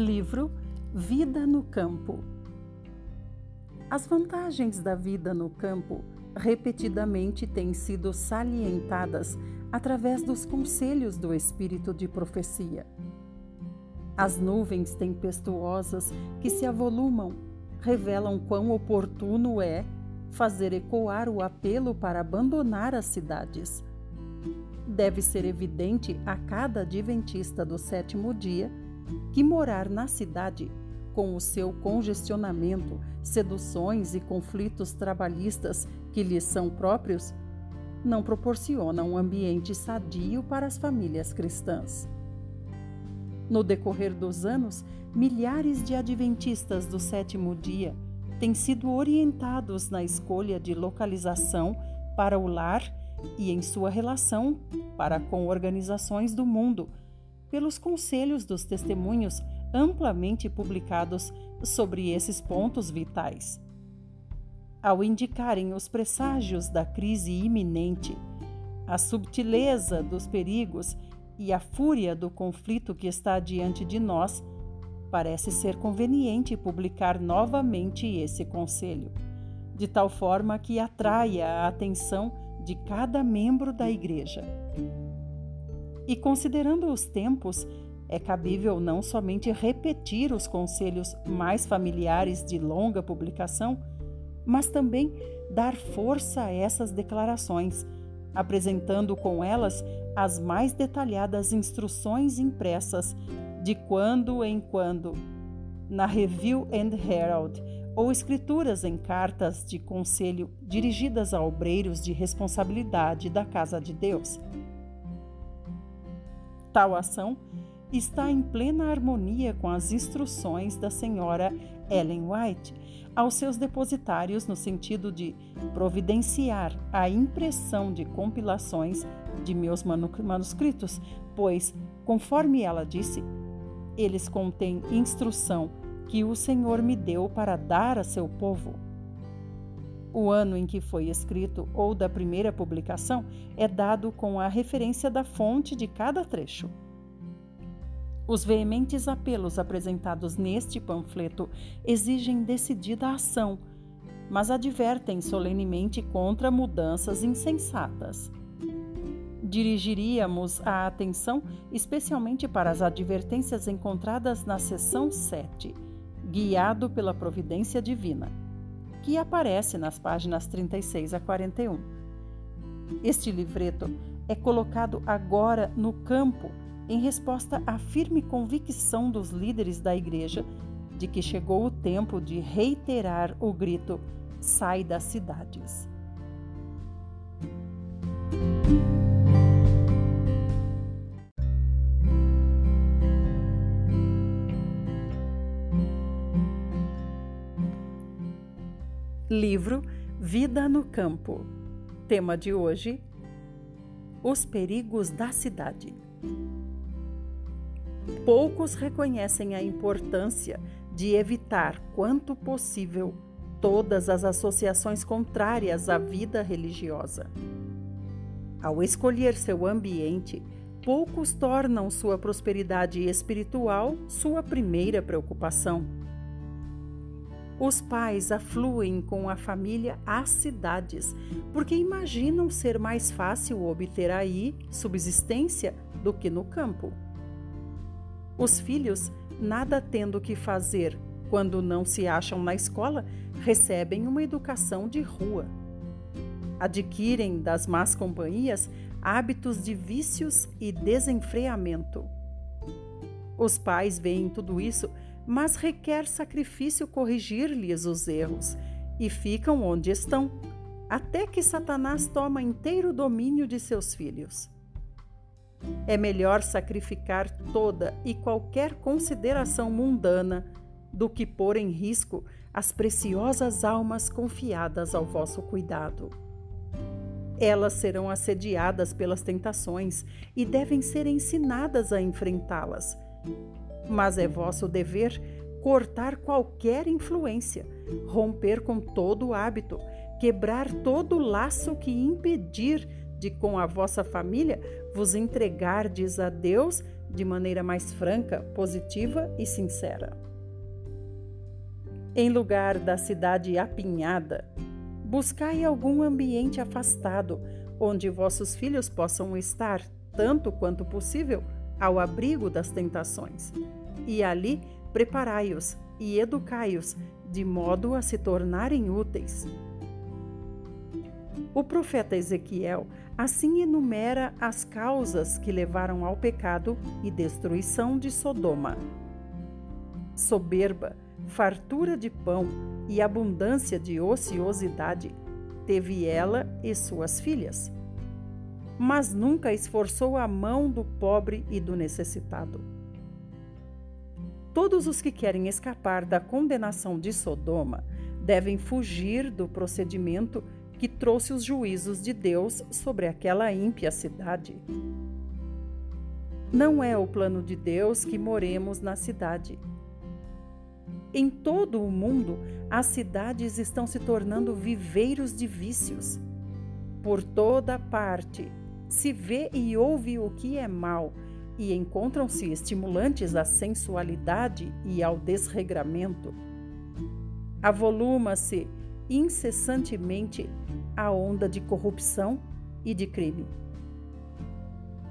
Livro Vida no Campo. As vantagens da vida no campo repetidamente têm sido salientadas através dos conselhos do espírito de profecia. As nuvens tempestuosas que se avolumam revelam quão oportuno é fazer ecoar o apelo para abandonar as cidades. Deve ser evidente a cada adventista do sétimo dia que morar na cidade, com o seu congestionamento, seduções e conflitos trabalhistas que lhes são próprios, não proporciona um ambiente sadio para as famílias cristãs. No decorrer dos anos, milhares de adventistas do sétimo dia têm sido orientados na escolha de localização para o lar e em sua relação para com organizações do mundo, pelos conselhos dos testemunhos amplamente publicados sobre esses pontos vitais. Ao indicarem os presságios da crise iminente, a subtileza dos perigos e a fúria do conflito que está diante de nós, parece ser conveniente publicar novamente esse conselho, de tal forma que atraia a atenção de cada membro da Igreja. E considerando os tempos, é cabível não somente repetir os conselhos mais familiares de longa publicação, mas também dar força a essas declarações, apresentando com elas as mais detalhadas instruções impressas de quando em quando na Review and Herald ou escrituras em cartas de conselho dirigidas a obreiros de responsabilidade da casa de Deus. Tal ação está em plena harmonia com as instruções da senhora Ellen White aos seus depositários no sentido de providenciar a impressão de compilações de meus manuscritos, pois, conforme ela disse, eles contêm instrução que o Senhor me deu para dar a seu povo. O ano em que foi escrito ou da primeira publicação é dado com a referência da fonte de cada trecho. Os veementes apelos apresentados neste panfleto exigem decidida ação, mas advertem solenemente contra mudanças insensatas. Dirigiríamos a atenção especialmente para as advertências encontradas na seção 7, guiado pela providência divina que aparece nas páginas 36 a 41. Este livreto é colocado agora no campo em resposta à firme convicção dos líderes da Igreja de que chegou o tempo de reiterar o grito: sai das cidades. Livro Vida no Campo. Tema de hoje: Os perigos da cidade. Poucos reconhecem a importância de evitar, quanto possível, todas as associações contrárias à vida religiosa. Ao escolher seu ambiente, poucos tornam sua prosperidade espiritual sua primeira preocupação os pais afluem com a família às cidades, porque imaginam ser mais fácil obter aí subsistência do que no campo. Os filhos, nada tendo que fazer quando não se acham na escola, recebem uma educação de rua. Adquirem das más companhias hábitos de vícios e desenfreamento. Os pais veem tudo isso mas requer sacrifício corrigir-lhes os erros, e ficam onde estão, até que Satanás toma inteiro domínio de seus filhos. É melhor sacrificar toda e qualquer consideração mundana do que pôr em risco as preciosas almas confiadas ao vosso cuidado. Elas serão assediadas pelas tentações e devem ser ensinadas a enfrentá-las mas é vosso dever cortar qualquer influência, romper com todo o hábito, quebrar todo o laço que impedir de com a vossa família vos entregardes a Deus de maneira mais franca, positiva e sincera. Em lugar da cidade apinhada, buscai algum ambiente afastado onde vossos filhos possam estar, tanto quanto possível, ao abrigo das tentações. E ali preparai-os e educai-os de modo a se tornarem úteis. O profeta Ezequiel assim enumera as causas que levaram ao pecado e destruição de Sodoma: soberba, fartura de pão e abundância de ociosidade teve ela e suas filhas. Mas nunca esforçou a mão do pobre e do necessitado. Todos os que querem escapar da condenação de Sodoma devem fugir do procedimento que trouxe os juízos de Deus sobre aquela ímpia cidade. Não é o plano de Deus que moremos na cidade. Em todo o mundo, as cidades estão se tornando viveiros de vícios. Por toda parte, se vê e ouve o que é mal e encontram-se estimulantes à sensualidade e ao desregramento. Avoluma-se incessantemente a onda de corrupção e de crime.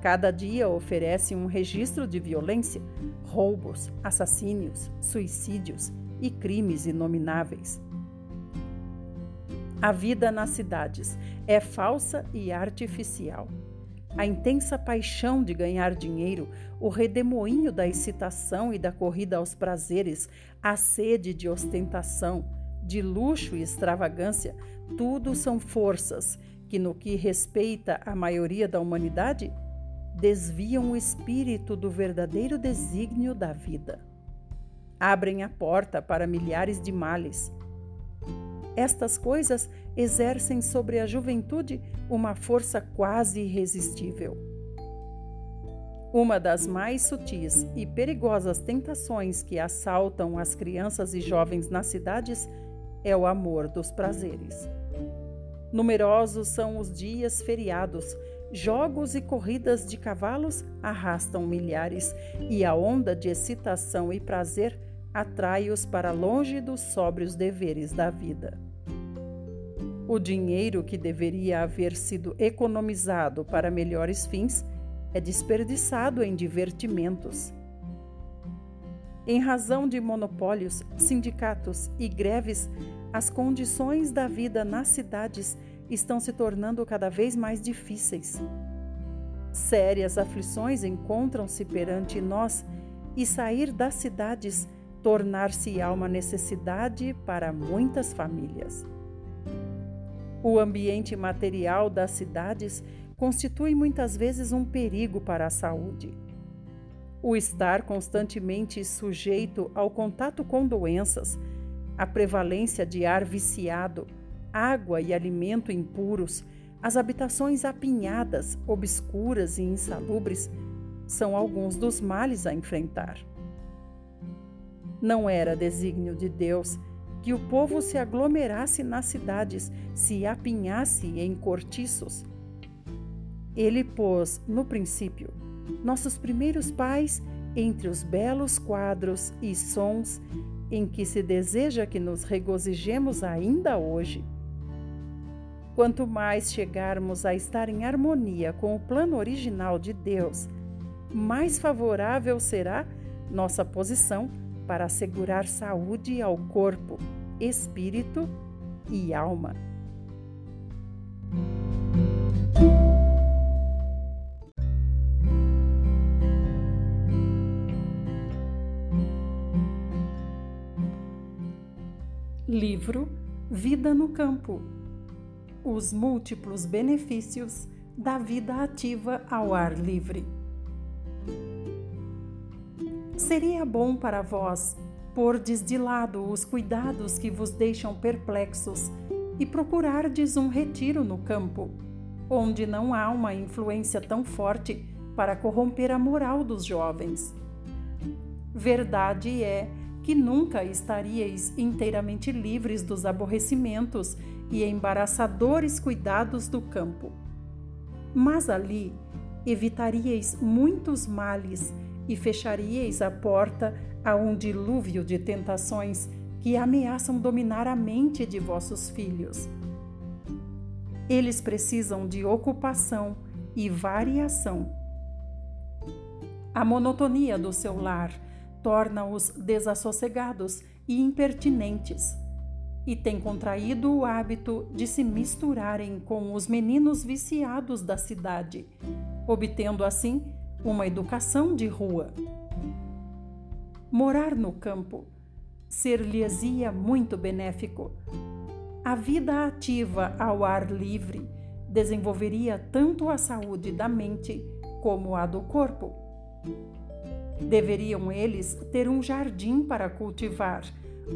Cada dia oferece um registro de violência, roubos, assassínios, suicídios e crimes inomináveis. A vida nas cidades é falsa e artificial. A intensa paixão de ganhar dinheiro, o redemoinho da excitação e da corrida aos prazeres, a sede de ostentação, de luxo e extravagância, tudo são forças que, no que respeita à maioria da humanidade, desviam o espírito do verdadeiro desígnio da vida. Abrem a porta para milhares de males. Estas coisas exercem sobre a juventude uma força quase irresistível. Uma das mais sutis e perigosas tentações que assaltam as crianças e jovens nas cidades é o amor dos prazeres. Numerosos são os dias feriados Jogos e corridas de cavalos arrastam milhares, e a onda de excitação e prazer atrai-os para longe dos sóbrios deveres da vida. O dinheiro que deveria haver sido economizado para melhores fins é desperdiçado em divertimentos. Em razão de monopólios, sindicatos e greves, as condições da vida nas cidades estão se tornando cada vez mais difíceis. Sérias aflições encontram-se perante nós e sair das cidades tornar-se-á uma necessidade para muitas famílias. O ambiente material das cidades constitui muitas vezes um perigo para a saúde. O estar constantemente sujeito ao contato com doenças, a prevalência de ar viciado, água e alimento impuros, as habitações apinhadas, obscuras e insalubres são alguns dos males a enfrentar. Não era desígnio de Deus que o povo se aglomerasse nas cidades, se apinhasse em cortiços. Ele pôs, no princípio, nossos primeiros pais entre os belos quadros e sons em que se deseja que nos regozijemos ainda hoje. Quanto mais chegarmos a estar em harmonia com o plano original de Deus, mais favorável será nossa posição para assegurar saúde ao corpo, espírito e alma. Livro Vida no Campo os múltiplos benefícios da vida ativa ao ar livre. Seria bom para vós pordes de lado os cuidados que vos deixam perplexos e procurardes um retiro no campo, onde não há uma influência tão forte para corromper a moral dos jovens. Verdade é que nunca estaríeis inteiramente livres dos aborrecimentos e embaraçadores cuidados do campo. Mas ali evitaríeis muitos males e fecharíeis a porta a um dilúvio de tentações que ameaçam dominar a mente de vossos filhos. Eles precisam de ocupação e variação. A monotonia do seu lar torna-os desassossegados e impertinentes, e tem contraído o hábito de se misturarem com os meninos viciados da cidade, obtendo assim uma educação de rua. Morar no campo ser-lhes-ia muito benéfico. A vida ativa ao ar livre desenvolveria tanto a saúde da mente como a do corpo. Deveriam eles ter um jardim para cultivar,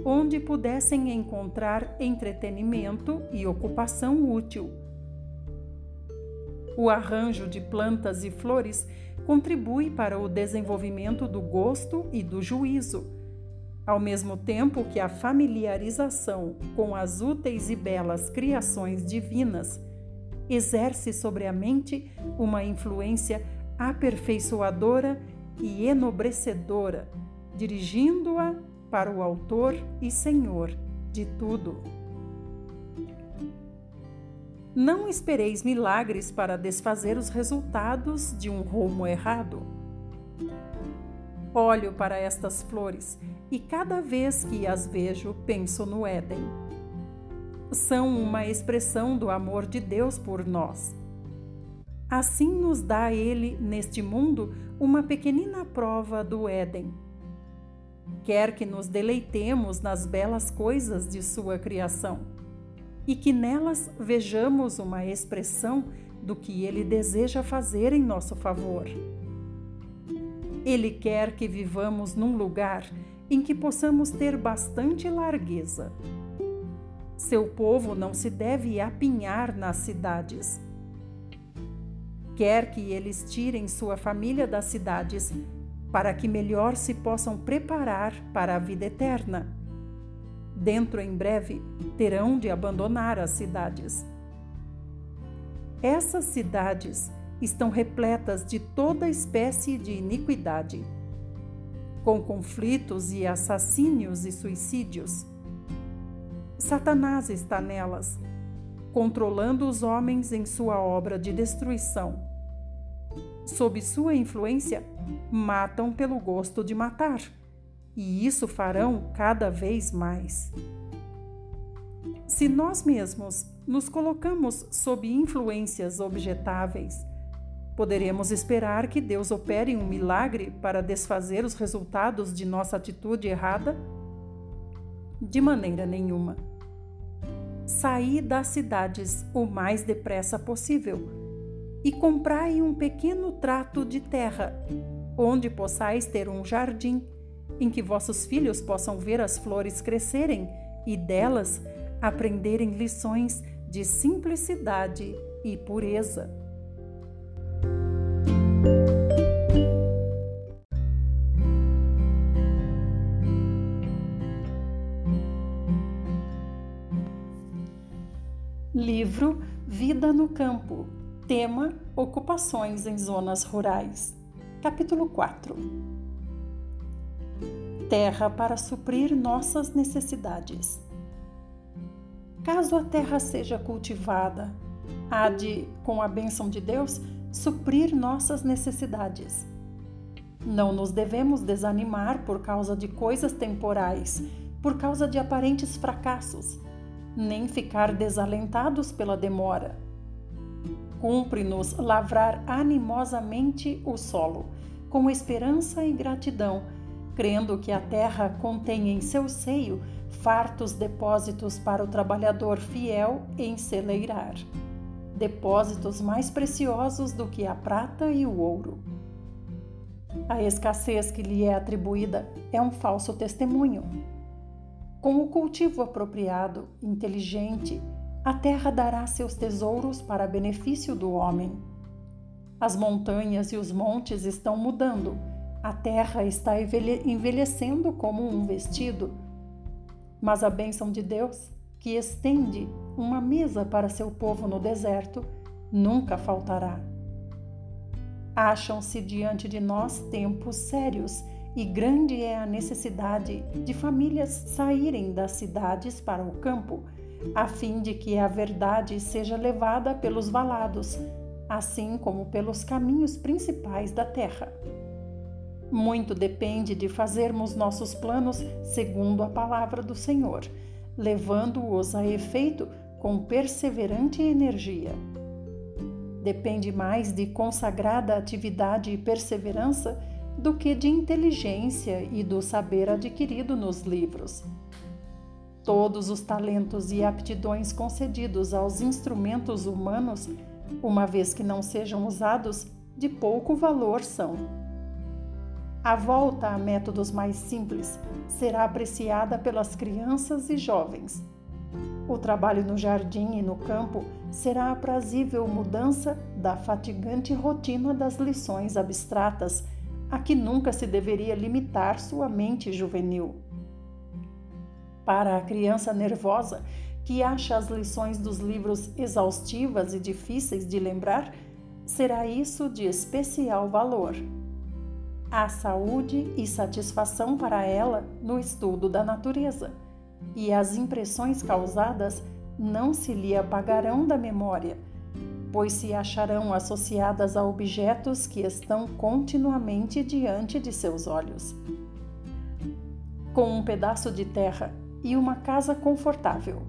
onde pudessem encontrar entretenimento e ocupação útil. O arranjo de plantas e flores contribui para o desenvolvimento do gosto e do juízo, ao mesmo tempo que a familiarização com as úteis e belas criações divinas exerce sobre a mente uma influência aperfeiçoadora e enobrecedora, dirigindo-a para o Autor e Senhor de tudo. Não espereis milagres para desfazer os resultados de um rumo errado. Olho para estas flores e cada vez que as vejo penso no Éden. São uma expressão do amor de Deus por nós. Assim nos dá Ele, neste mundo, uma pequenina prova do Éden. Quer que nos deleitemos nas belas coisas de Sua criação e que nelas vejamos uma expressão do que Ele deseja fazer em nosso favor. Ele quer que vivamos num lugar em que possamos ter bastante largueza. Seu povo não se deve apinhar nas cidades. Quer que eles tirem sua família das cidades para que melhor se possam preparar para a vida eterna dentro em breve terão de abandonar as cidades. Essas cidades estão repletas de toda espécie de iniquidade, com conflitos e assassínios e suicídios. Satanás está nelas, controlando os homens em sua obra de destruição. Sob sua influência, matam pelo gosto de matar e isso farão cada vez mais. Se nós mesmos nos colocamos sob influências objetáveis, poderemos esperar que Deus opere um milagre para desfazer os resultados de nossa atitude errada? De maneira nenhuma. Saí das cidades o mais depressa possível e comprai um pequeno trato de terra, onde possais ter um jardim em que vossos filhos possam ver as flores crescerem e delas aprenderem lições de simplicidade e pureza. Livro Vida no Campo. Tema: Ocupações em zonas rurais. Capítulo 4 terra para suprir nossas necessidades. Caso a terra seja cultivada, há de, com a bênção de Deus, suprir nossas necessidades. Não nos devemos desanimar por causa de coisas temporais, por causa de aparentes fracassos, nem ficar desalentados pela demora. Cumpre-nos lavrar animosamente o solo, com esperança e gratidão crendo que a terra contém em seu seio fartos depósitos para o trabalhador fiel enceleirar, depósitos mais preciosos do que a prata e o ouro. A escassez que lhe é atribuída é um falso testemunho. Com o cultivo apropriado, inteligente, a terra dará seus tesouros para benefício do homem. As montanhas e os montes estão mudando a terra está envelhecendo como um vestido, mas a bênção de Deus, que estende uma mesa para seu povo no deserto, nunca faltará. Acham-se diante de nós tempos sérios e grande é a necessidade de famílias saírem das cidades para o campo, a fim de que a verdade seja levada pelos valados, assim como pelos caminhos principais da terra. Muito depende de fazermos nossos planos segundo a palavra do Senhor, levando-os a efeito com perseverante energia depende mais de consagrada atividade e perseverança do que de inteligência e do saber adquirido nos livros. Todos os talentos e aptidões concedidos aos instrumentos humanos, uma vez que não sejam usados, de pouco valor são. A volta a métodos mais simples será apreciada pelas crianças e jovens o trabalho no jardim e no campo será a prazível mudança da fatigante rotina das lições abstratas, a que nunca se deveria limitar sua mente juvenil. Para a criança nervosa, que acha as lições dos livros exaustivas e difíceis de lembrar, será isso de especial valor. Há saúde e satisfação para ela no estudo da natureza e as impressões causadas não se lhe apagarão da memória, pois se acharão associadas a objetos que estão continuamente diante de seus olhos. Com um pedaço de terra e uma casa confortável.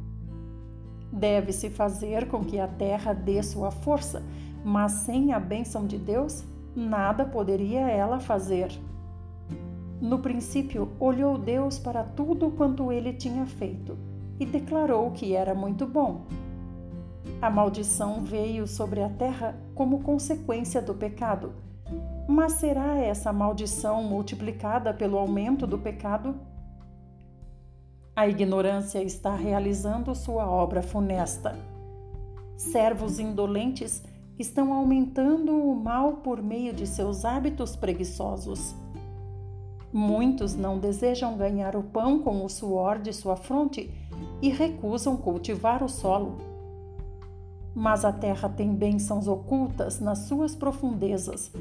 Deve-se fazer com que a terra dê sua força, mas sem a bênção de Deus, nada poderia ela fazer. No princípio, olhou Deus para tudo quanto ele tinha feito e declarou que era muito bom. A maldição veio sobre a terra como consequência do pecado. Mas será essa maldição multiplicada pelo aumento do pecado? A ignorância está realizando sua obra funesta. Servos indolentes estão aumentando o mal por meio de seus hábitos preguiçosos. Muitos não desejam ganhar o pão com o suor de sua fronte e recusam cultivar o solo. Mas a terra tem bênçãos ocultas nas suas profundezas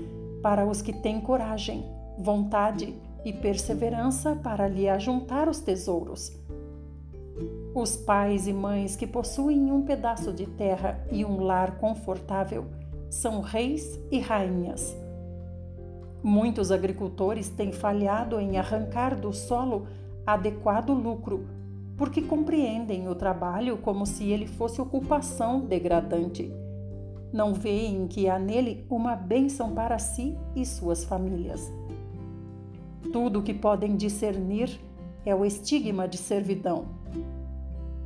para os que têm coragem, vontade e perseverança para lhe ajuntar os tesouros. Os pais e mães que possuem um pedaço de terra e um lar confortável são reis e rainhas Muitos agricultores têm falhado em arrancar do solo adequado lucro, porque compreendem o trabalho como se ele fosse ocupação degradante. Não veem que há nele uma bênção para si e suas famílias. Tudo o que podem discernir é o estigma de servidão.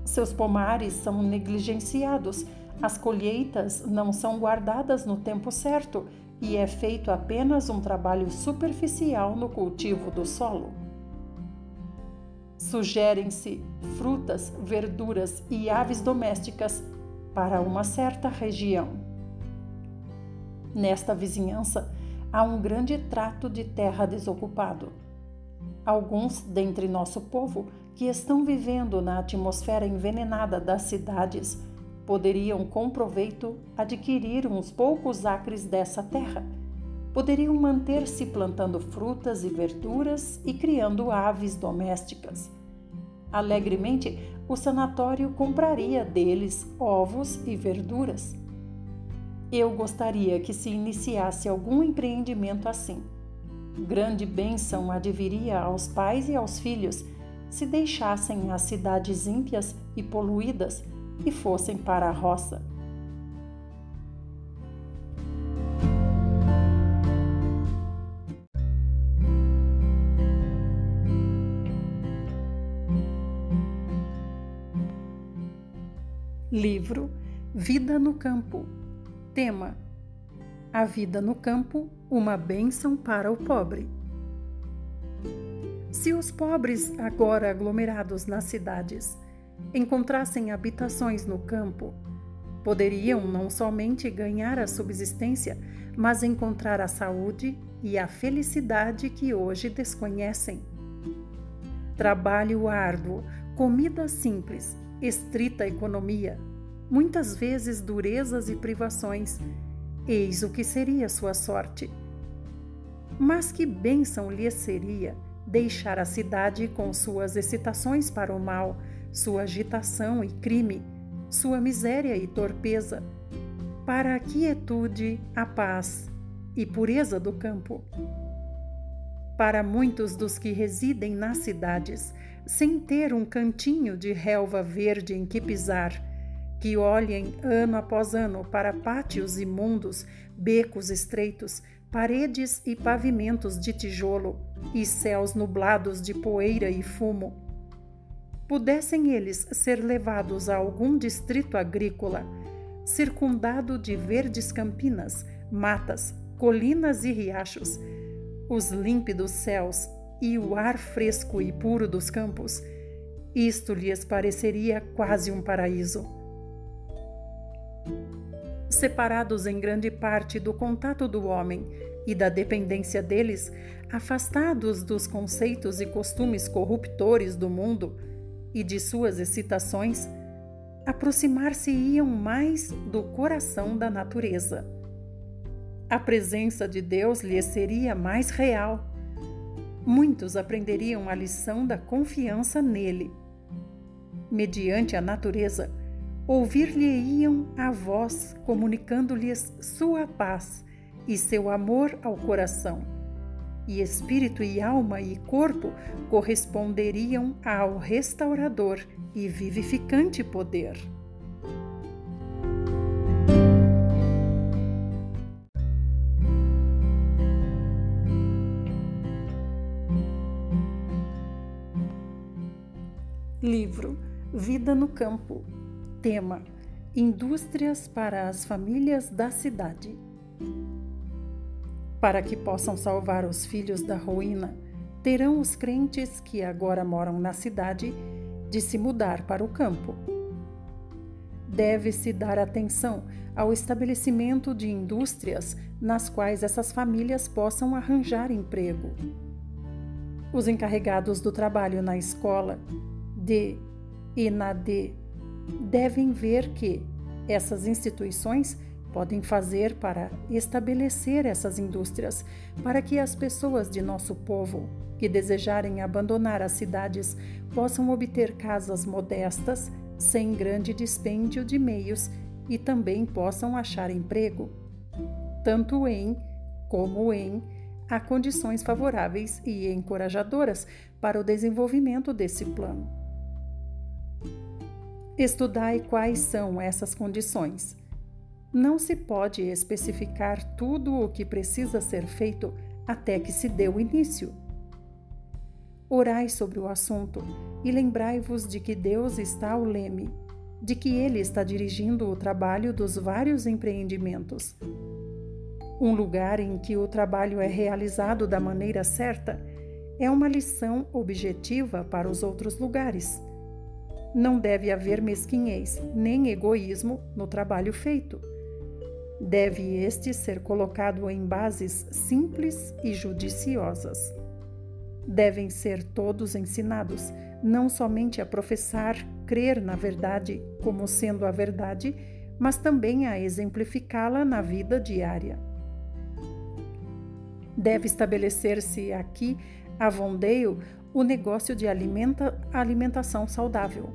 Seus pomares são negligenciados, as colheitas não são guardadas no tempo certo e é feito apenas um trabalho superficial no cultivo do solo. Sugerem-se frutas, verduras e aves domésticas para uma certa região. Nesta vizinhança há um grande trato de terra desocupado. Alguns dentre nosso povo que estão vivendo na atmosfera envenenada das cidades poderiam com proveito adquirir uns poucos acres dessa terra. Poderiam manter-se plantando frutas e verduras e criando aves domésticas. Alegremente, o sanatório compraria deles ovos e verduras. Eu gostaria que se iniciasse algum empreendimento assim. Grande bênção adviria aos pais e aos filhos se deixassem as cidades ímpias e poluídas e fossem para a roça. Livro Vida no Campo. Tema: A vida no campo, uma bênção para o pobre. Se os pobres, agora aglomerados nas cidades, encontrassem habitações no campo, poderiam não somente ganhar a subsistência, mas encontrar a saúde e a felicidade que hoje desconhecem. Trabalho árduo, comida simples, estrita economia, muitas vezes durezas e privações, eis o que seria sua sorte. Mas que bênção lhe seria deixar a cidade com suas excitações para o mal, sua agitação e crime, sua miséria e torpeza, para a quietude, a paz e pureza do campo. Para muitos dos que residem nas cidades, sem ter um cantinho de relva verde em que pisar, que olhem ano após ano para pátios imundos, becos estreitos, paredes e pavimentos de tijolo e céus nublados de poeira e fumo. Pudessem eles ser levados a algum distrito agrícola, circundado de verdes campinas, matas, colinas e riachos, os límpidos céus e o ar fresco e puro dos campos, isto lhes pareceria quase um paraíso separados em grande parte do contato do homem e da dependência deles, afastados dos conceitos e costumes corruptores do mundo e de suas excitações, aproximar-se-iam mais do coração da natureza. A presença de Deus lhes seria mais real. Muitos aprenderiam a lição da confiança nele. Mediante a natureza, ouvir-lhe-iam a voz comunicando-lhes sua paz e seu amor ao coração. E espírito e alma e corpo corresponderiam ao restaurador e vivificante poder. Livro Vida no Campo Tema: Indústrias para as famílias da cidade. Para que possam salvar os filhos da ruína, terão os crentes que agora moram na cidade de se mudar para o campo. Deve-se dar atenção ao estabelecimento de indústrias nas quais essas famílias possam arranjar emprego. Os encarregados do trabalho na escola, de e na de devem ver que essas instituições podem fazer para estabelecer essas indústrias, para que as pessoas de nosso povo que desejarem abandonar as cidades possam obter casas modestas, sem grande dispêndio de meios e também possam achar emprego, tanto em como em há condições favoráveis e encorajadoras para o desenvolvimento desse plano. Estudai quais são essas condições. Não se pode especificar tudo o que precisa ser feito até que se dê o início. Orai sobre o assunto e lembrai-vos de que Deus está ao leme, de que Ele está dirigindo o trabalho dos vários empreendimentos. Um lugar em que o trabalho é realizado da maneira certa é uma lição objetiva para os outros lugares. Não deve haver mesquinhez nem egoísmo no trabalho feito. Deve este ser colocado em bases simples e judiciosas. Devem ser todos ensinados não somente a professar, crer na verdade como sendo a verdade, mas também a exemplificá-la na vida diária. Deve estabelecer-se aqui, a Vondeio, o negócio de alimenta, alimentação saudável.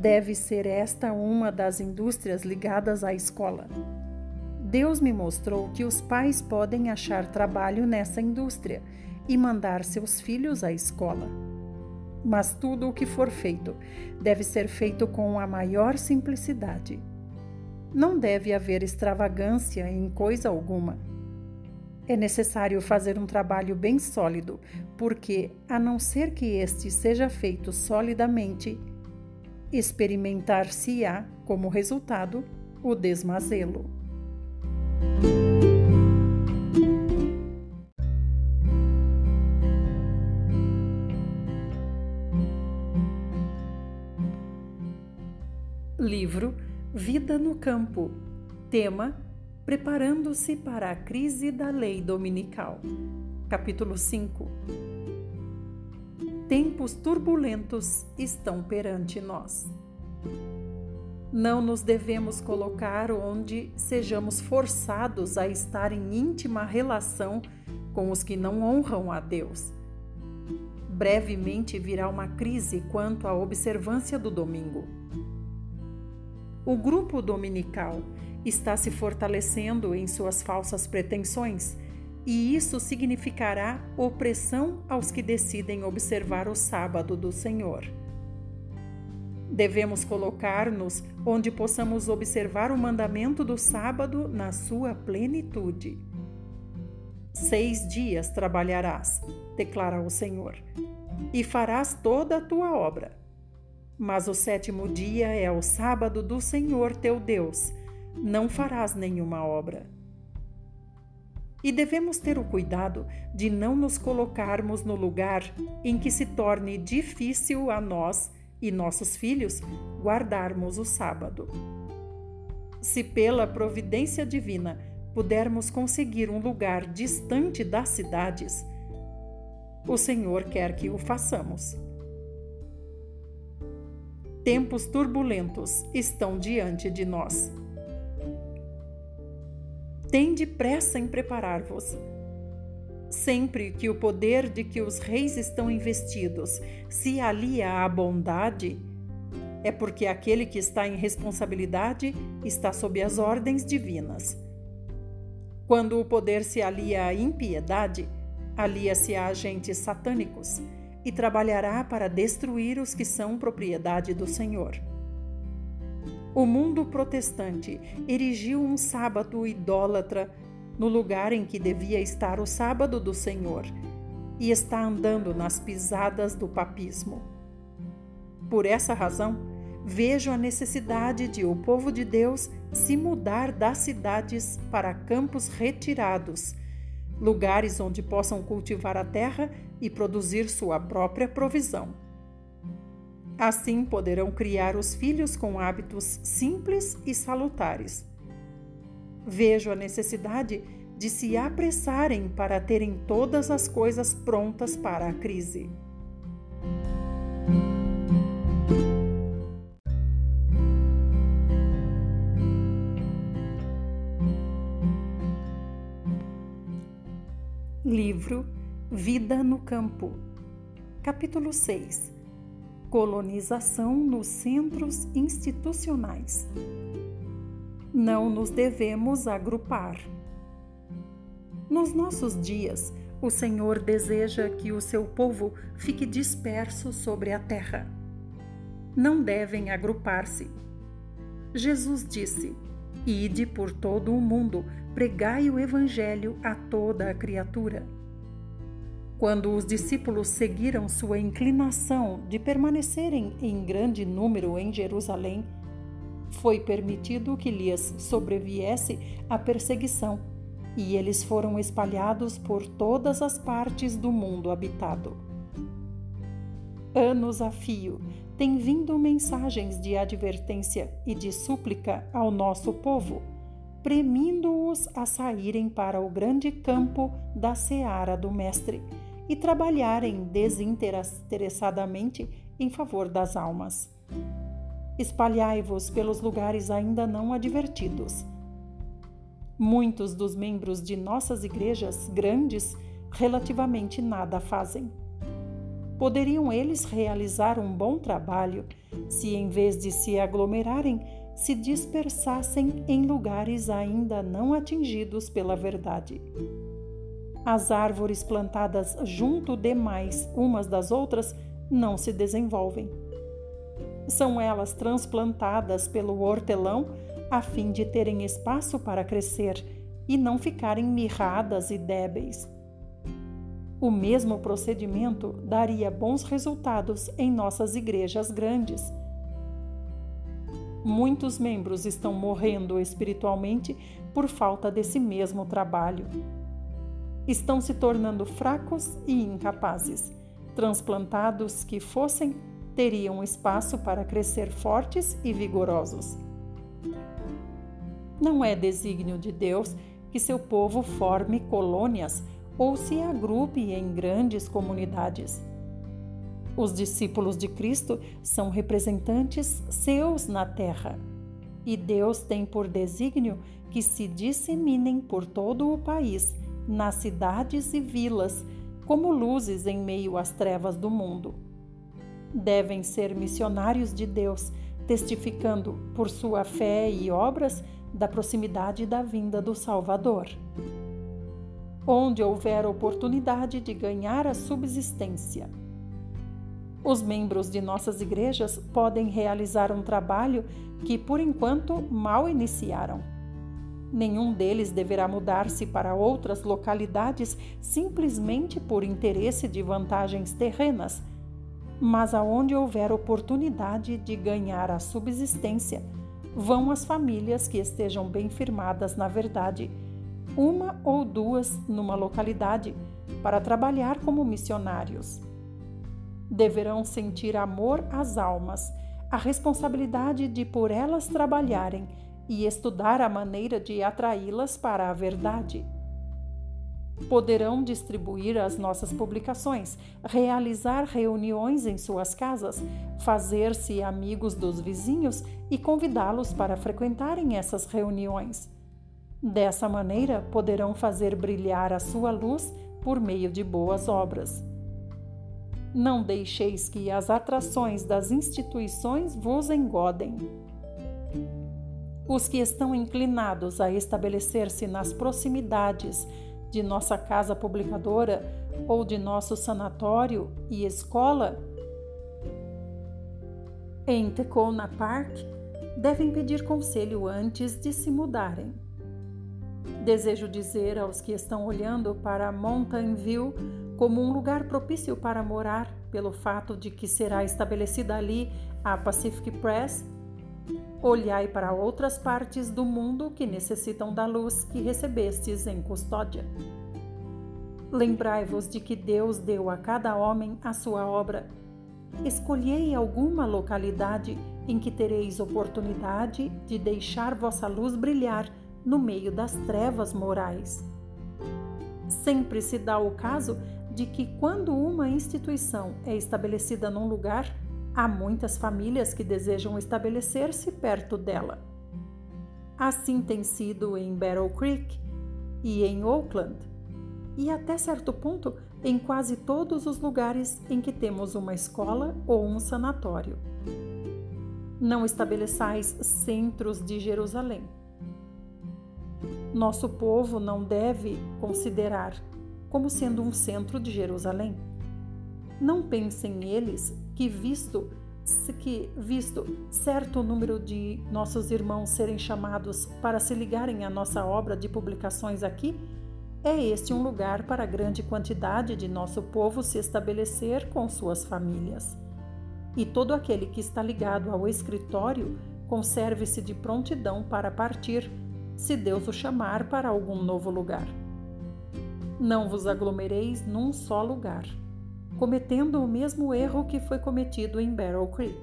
Deve ser esta uma das indústrias ligadas à escola. Deus me mostrou que os pais podem achar trabalho nessa indústria e mandar seus filhos à escola. Mas tudo o que for feito deve ser feito com a maior simplicidade. Não deve haver extravagância em coisa alguma. É necessário fazer um trabalho bem sólido, porque, a não ser que este seja feito solidamente, experimentar-se-á como resultado o desmazelo. Livro Vida no Campo. Tema Preparando-se para a crise da lei dominical. Capítulo 5. Tempos turbulentos estão perante nós. Não nos devemos colocar onde sejamos forçados a estar em íntima relação com os que não honram a Deus. Brevemente virá uma crise quanto à observância do domingo. O grupo dominical está se fortalecendo em suas falsas pretensões, e isso significará opressão aos que decidem observar o sábado do Senhor. Devemos colocar-nos onde possamos observar o mandamento do sábado na sua plenitude. Seis dias trabalharás, declara o Senhor, e farás toda a tua obra. Mas o sétimo dia é o sábado do Senhor teu Deus, não farás nenhuma obra. E devemos ter o cuidado de não nos colocarmos no lugar em que se torne difícil a nós e nossos filhos guardarmos o sábado. Se pela providência divina pudermos conseguir um lugar distante das cidades, o Senhor quer que o façamos. Tempos turbulentos estão diante de nós. Tende pressa em preparar-vos. Sempre que o poder de que os reis estão investidos se alia à bondade, é porque aquele que está em responsabilidade está sob as ordens divinas. Quando o poder se alia à impiedade, alia-se a agentes satânicos e trabalhará para destruir os que são propriedade do Senhor. O mundo protestante erigiu um sábado idólatra no lugar em que devia estar o sábado do Senhor e está andando nas pisadas do papismo. Por essa razão, vejo a necessidade de o povo de Deus se mudar das cidades para campos retirados, lugares onde possam cultivar a terra e produzir sua própria provisão. Assim poderão criar os filhos com hábitos simples e salutares. Vejo a necessidade de se apressarem para terem todas as coisas prontas para a crise. Livro Vida no Campo, capítulo 6 colonização nos centros institucionais. Não nos devemos agrupar. Nos nossos dias, o Senhor deseja que o seu povo fique disperso sobre a terra. Não devem agrupar-se. Jesus disse: Ide por todo o mundo, pregai o Evangelho a toda a criatura. Quando os discípulos seguiram sua inclinação de permanecerem em grande número em Jerusalém, foi permitido que lhes sobreviesse a perseguição, e eles foram espalhados por todas as partes do mundo habitado. Anos a fio têm vindo mensagens de advertência e de súplica ao nosso povo, premindo-os a saírem para o grande campo da seara do Mestre e trabalharem desinteressadamente em favor das almas. Espalhai-vos pelos lugares ainda não advertidos. Muitos dos membros de nossas igrejas grandes relativamente nada fazem. Poderiam eles realizar um bom trabalho se, em vez de se aglomerarem, se dispersassem em lugares ainda não atingidos pela verdade. As árvores plantadas junto demais umas das outras não se desenvolvem. São elas transplantadas pelo hortelão a fim de terem espaço para crescer e não ficarem mirradas e débeis. O mesmo procedimento daria bons resultados em nossas igrejas grandes. Muitos membros estão morrendo espiritualmente por falta desse mesmo trabalho estão se tornando fracos e incapazes. Transplantados que fossem, teriam espaço para crescer fortes e vigorosos. Não é desígnio de Deus que seu povo forme colônias ou se agrupe em grandes comunidades. Os discípulos de Cristo são representantes seus na terra e Deus tem por desígnio que se disseminem por todo o país, nas cidades e vilas, como luzes em meio às trevas do mundo. Devem ser missionários de Deus, testificando por sua fé e obras da proximidade da vinda do Salvador. Onde houver oportunidade de ganhar a subsistência, os membros de nossas igrejas podem realizar um trabalho que, por enquanto, mal iniciaram. Nenhum deles deverá mudar-se para outras localidades simplesmente por interesse de vantagens terrenas, mas aonde houver oportunidade de ganhar a subsistência, vão as famílias que estejam bem firmadas na verdade, uma ou duas numa localidade, para trabalhar como missionários. Deverão sentir amor às almas, a responsabilidade de por elas trabalharem e estudar a maneira de atraí-las para a verdade. Poderão distribuir as nossas publicações, realizar reuniões em suas casas, fazer-se amigos dos vizinhos e convidá-los para frequentarem essas reuniões. Dessa maneira, poderão fazer brilhar a sua luz por meio de boas obras. Não deixeis que as atrações das instituições vos engodem. Os que estão inclinados a estabelecer-se nas proximidades de nossa casa publicadora ou de nosso sanatório e escola em Tecona Park devem pedir conselho antes de se mudarem. Desejo dizer aos que estão olhando para Mountain View como um lugar propício para morar, pelo fato de que será estabelecida ali a Pacific Press, olhai para outras partes do mundo que necessitam da luz que recebestes em custódia. Lembrai-vos de que Deus deu a cada homem a sua obra. Escolhei alguma localidade em que tereis oportunidade de deixar vossa luz brilhar no meio das trevas morais. Sempre se dá o caso de que, quando uma instituição é estabelecida num lugar, há muitas famílias que desejam estabelecer-se perto dela. Assim tem sido em Battle Creek e em Oakland, e até certo ponto em quase todos os lugares em que temos uma escola ou um sanatório. Não estabeleçais centros de Jerusalém. Nosso povo não deve considerar como sendo um centro de Jerusalém. Não pensem eles que visto que visto certo número de nossos irmãos serem chamados para se ligarem à nossa obra de publicações aqui, é este um lugar para grande quantidade de nosso povo se estabelecer com suas famílias. E todo aquele que está ligado ao escritório conserve-se de prontidão para partir, se Deus o chamar para algum novo lugar. Não vos aglomereis num só lugar, cometendo o mesmo erro que foi cometido em Barrel Creek.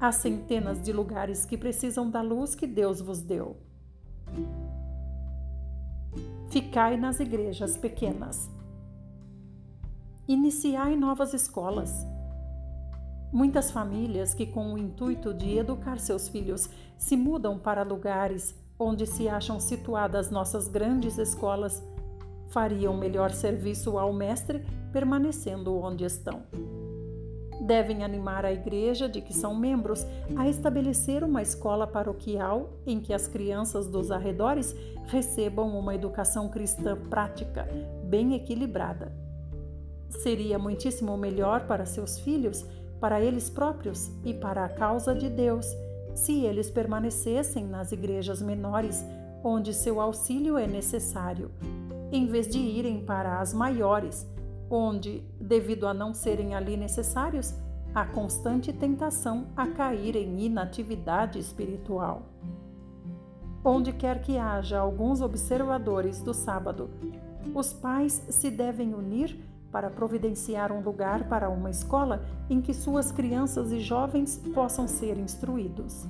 Há centenas de lugares que precisam da luz que Deus vos deu. Ficai nas igrejas pequenas. Iniciai novas escolas. Muitas famílias que, com o intuito de educar seus filhos, se mudam para lugares onde se acham situadas nossas grandes escolas, fariam melhor serviço ao Mestre permanecendo onde estão. Devem animar a igreja de que são membros a estabelecer uma escola paroquial em que as crianças dos arredores recebam uma educação cristã prática, bem equilibrada. Seria muitíssimo melhor para seus filhos, para eles próprios e para a causa de Deus, se eles permanecessem nas igrejas menores, onde seu auxílio é necessário, em vez de irem para as maiores, onde, devido a não serem ali necessários, há constante tentação a cair em inatividade espiritual. Onde quer que haja alguns observadores do sábado, os pais se devem unir para providenciar um lugar para uma escola em que suas crianças e jovens possam ser instruídos.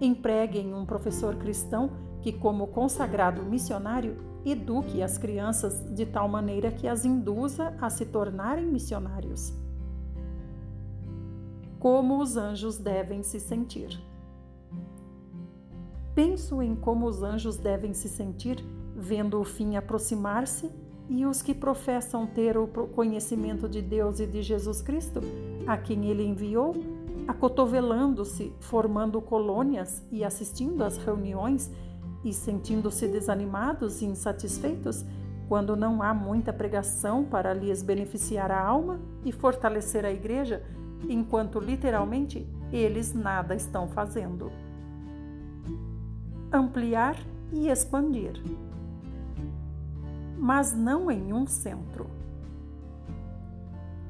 Empreguem um professor cristão que, como consagrado missionário, eduque as crianças de tal maneira que as induza a se tornarem missionários. Como os anjos devem se sentir. Penso em como os anjos devem se sentir vendo o fim aproximar-se e os que professam ter o conhecimento de Deus e de Jesus Cristo, a quem ele enviou, acotovelando-se, formando colônias e assistindo às reuniões e sentindo-se desanimados e insatisfeitos quando não há muita pregação para lhes beneficiar a alma e fortalecer a igreja, enquanto literalmente eles nada estão fazendo. Ampliar e expandir mas não em um centro.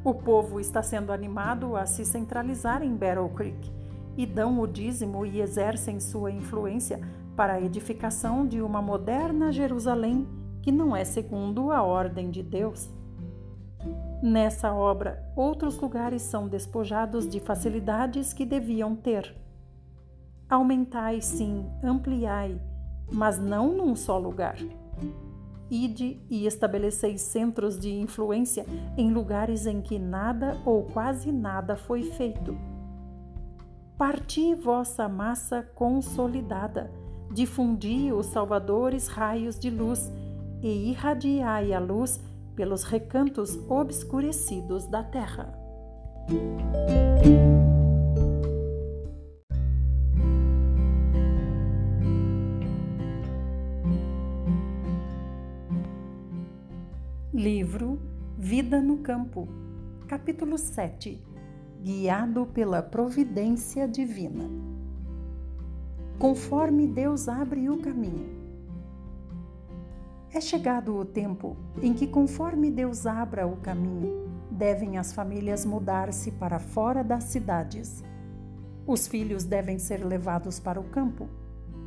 O povo está sendo animado a se centralizar em Battle Creek e dão o dízimo e exercem sua influência para a edificação de uma moderna Jerusalém que não é segundo a ordem de Deus. Nessa obra, outros lugares são despojados de facilidades que deviam ter. Aumentai, sim, ampliai, mas não num só lugar. Ide e estabeleceis centros de influência em lugares em que nada ou quase nada foi feito. Parti vossa massa consolidada, difundi os salvadores raios de luz e irradiai a luz pelos recantos obscurecidos da terra. Livro Vida no Campo, capítulo 7 Guiado pela Providência Divina. Conforme Deus abre o caminho. É chegado o tempo em que, conforme Deus abra o caminho, devem as famílias mudar-se para fora das cidades. Os filhos devem ser levados para o campo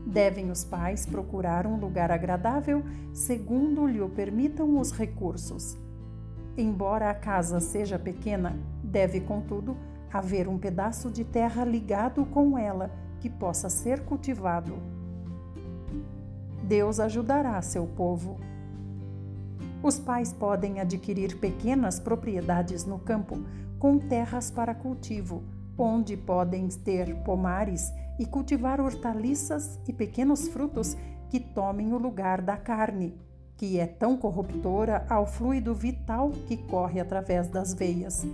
Devem os pais procurar um lugar agradável segundo lhe o permitam os recursos. Embora a casa seja pequena, deve, contudo, haver um pedaço de terra ligado com ela que possa ser cultivado. Deus ajudará seu povo. Os pais podem adquirir pequenas propriedades no campo com terras para cultivo, onde podem ter pomares e cultivar hortaliças e pequenos frutos que tomem o lugar da carne, que é tão corruptora ao fluido vital que corre através das veias.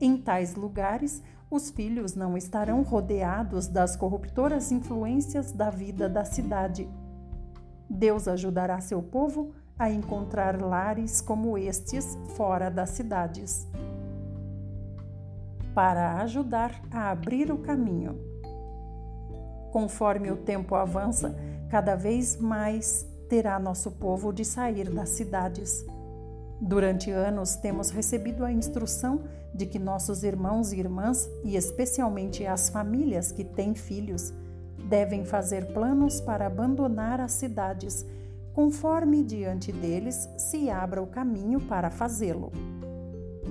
Em tais lugares, os filhos não estarão rodeados das corruptoras influências da vida da cidade. Deus ajudará seu povo a encontrar lares como estes fora das cidades. Para ajudar a abrir o caminho. Conforme o tempo avança, cada vez mais terá nosso povo de sair das cidades. Durante anos temos recebido a instrução de que nossos irmãos e irmãs, e especialmente as famílias que têm filhos, devem fazer planos para abandonar as cidades, conforme diante deles se abra o caminho para fazê-lo.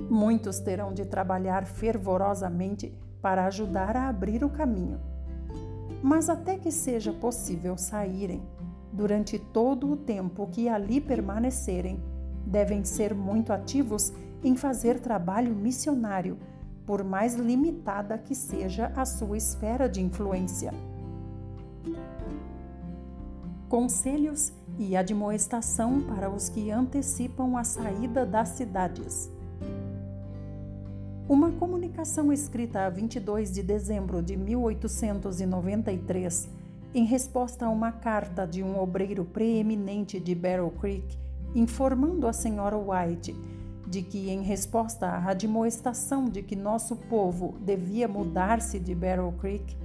Muitos terão de trabalhar fervorosamente para ajudar a abrir o caminho. Mas até que seja possível saírem, durante todo o tempo que ali permanecerem, devem ser muito ativos em fazer trabalho missionário, por mais limitada que seja a sua esfera de influência. Conselhos e admoestação para os que antecipam a saída das cidades. Uma comunicação escrita a 22 de dezembro de 1893, em resposta a uma carta de um obreiro preeminente de Barrow Creek, informando a senhora White de que, em resposta à admoestação de que nosso povo devia mudar-se de Barrow Creek,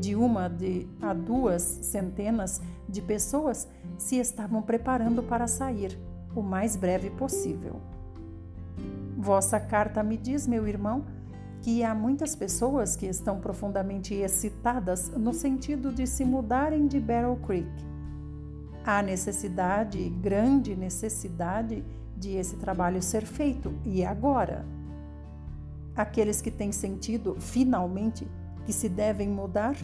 de uma de a duas centenas de pessoas se estavam preparando para sair o mais breve possível. Vossa carta me diz, meu irmão, que há muitas pessoas que estão profundamente excitadas no sentido de se mudarem de Barrel Creek. Há necessidade, grande necessidade, de esse trabalho ser feito, e agora? Aqueles que têm sentido, finalmente, que se devem mudar,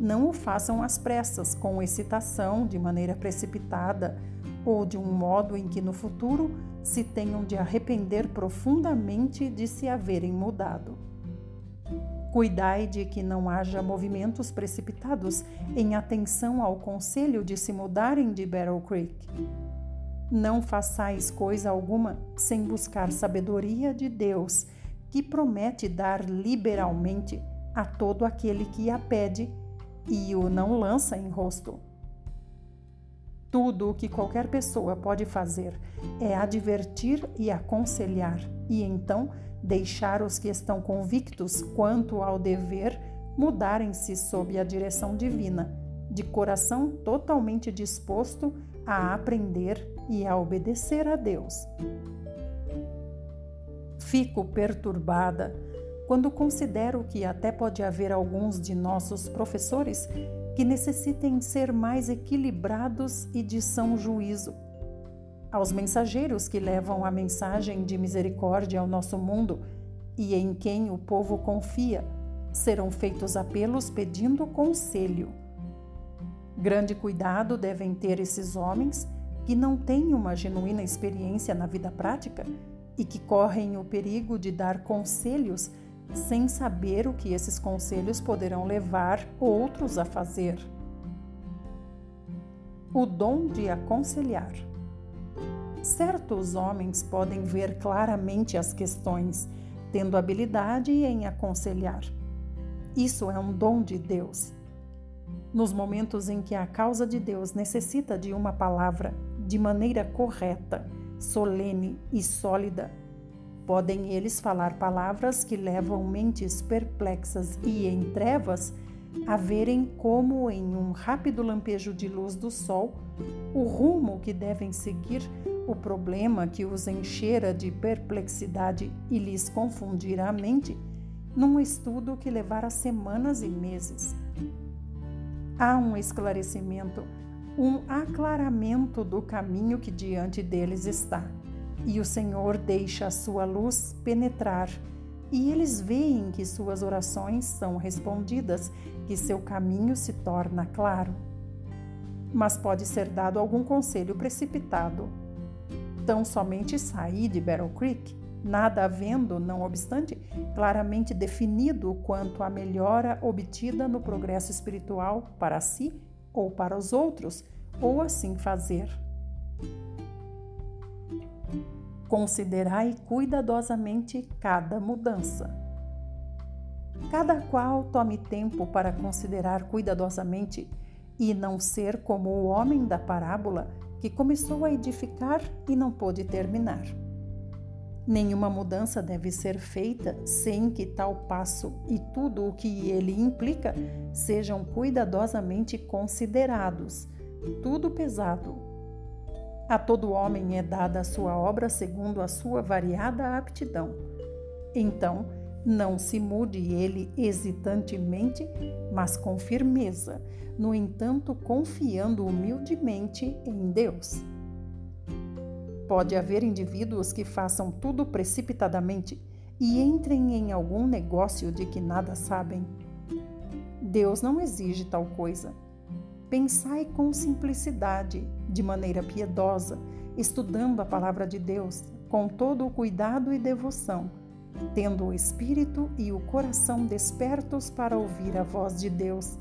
não o façam às pressas, com excitação, de maneira precipitada, ou de um modo em que no futuro se tenham de arrepender profundamente de se haverem mudado. Cuidai de que não haja movimentos precipitados em atenção ao conselho de se mudarem de Battle Creek. Não façais coisa alguma sem buscar sabedoria de Deus, que promete dar liberalmente a todo aquele que a pede e o não lança em rosto. Tudo o que qualquer pessoa pode fazer é advertir e aconselhar, e então deixar os que estão convictos quanto ao dever mudarem-se sob a direção divina, de coração totalmente disposto a aprender e a obedecer a Deus. Fico perturbada quando considero que até pode haver alguns de nossos professores que necessitem ser mais equilibrados e de são juízo. Aos mensageiros que levam a mensagem de misericórdia ao nosso mundo e em quem o povo confia, serão feitos apelos pedindo conselho. Grande cuidado devem ter esses homens que não têm uma genuína experiência na vida prática e que correm o perigo de dar conselhos sem saber o que esses conselhos poderão levar outros a fazer. O dom de aconselhar. Certos homens podem ver claramente as questões, tendo habilidade em aconselhar. Isso é um dom de Deus. Nos momentos em que a causa de Deus necessita de uma palavra de maneira correta, solene e sólida, Podem eles falar palavras que levam mentes perplexas e em trevas a verem como em um rápido lampejo de luz do sol o rumo que devem seguir, o problema que os enchera de perplexidade e lhes confundirá a mente, num estudo que levara semanas e meses. Há um esclarecimento, um aclaramento do caminho que diante deles está e o Senhor deixa a sua luz penetrar, e eles veem que suas orações são respondidas, que seu caminho se torna claro. Mas pode ser dado algum conselho precipitado. Tão somente sair de Battle Creek, nada havendo, não obstante, claramente definido quanto à melhora obtida no progresso espiritual para si ou para os outros, ou assim fazer. Considerai cuidadosamente cada mudança. Cada qual tome tempo para considerar cuidadosamente e não ser como o homem da parábola que começou a edificar e não pôde terminar. Nenhuma mudança deve ser feita sem que tal passo e tudo o que ele implica sejam cuidadosamente considerados, tudo pesado, a todo homem é dada a sua obra segundo a sua variada aptidão. Então, não se mude ele hesitantemente, mas com firmeza, no entanto, confiando humildemente em Deus. Pode haver indivíduos que façam tudo precipitadamente e entrem em algum negócio de que nada sabem. Deus não exige tal coisa. Pensai com simplicidade, de maneira piedosa, estudando a palavra de Deus com todo o cuidado e devoção, tendo o espírito e o coração despertos para ouvir a voz de Deus.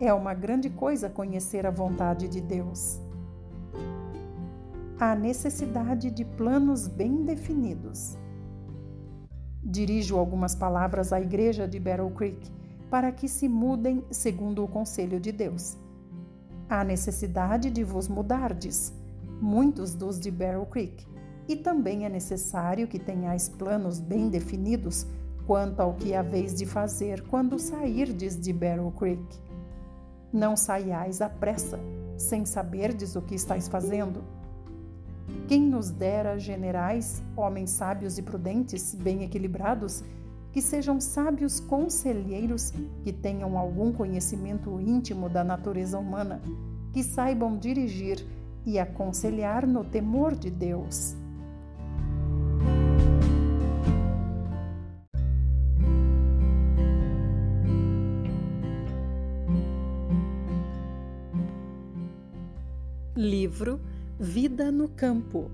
É uma grande coisa conhecer a vontade de Deus. Há necessidade de planos bem definidos. Dirijo algumas palavras à igreja de Battle Creek para que se mudem segundo o conselho de Deus. Há necessidade de vos mudardes, muitos dos de Barrow Creek, e também é necessário que tenhais planos bem definidos quanto ao que haveis de fazer quando sairdes de Barrow Creek. Não saiais à pressa, sem saberdes o que estáis fazendo. Quem nos dera generais, homens sábios e prudentes, bem equilibrados, que sejam sábios conselheiros, que tenham algum conhecimento íntimo da natureza humana, que saibam dirigir e aconselhar no temor de Deus. Livro Vida no Campo.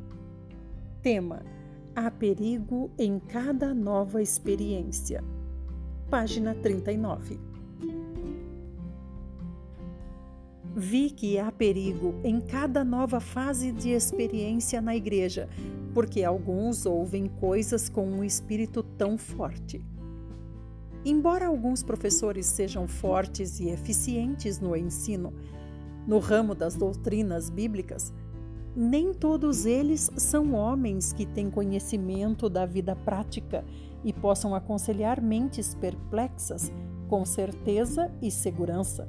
Tema Há perigo em cada nova experiência. página 39. Vi que há perigo em cada nova fase de experiência na igreja, porque alguns ouvem coisas com um espírito tão forte. Embora alguns professores sejam fortes e eficientes no ensino, no ramo das doutrinas bíblicas, nem todos eles são homens que têm conhecimento da vida prática e possam aconselhar mentes perplexas com certeza e segurança.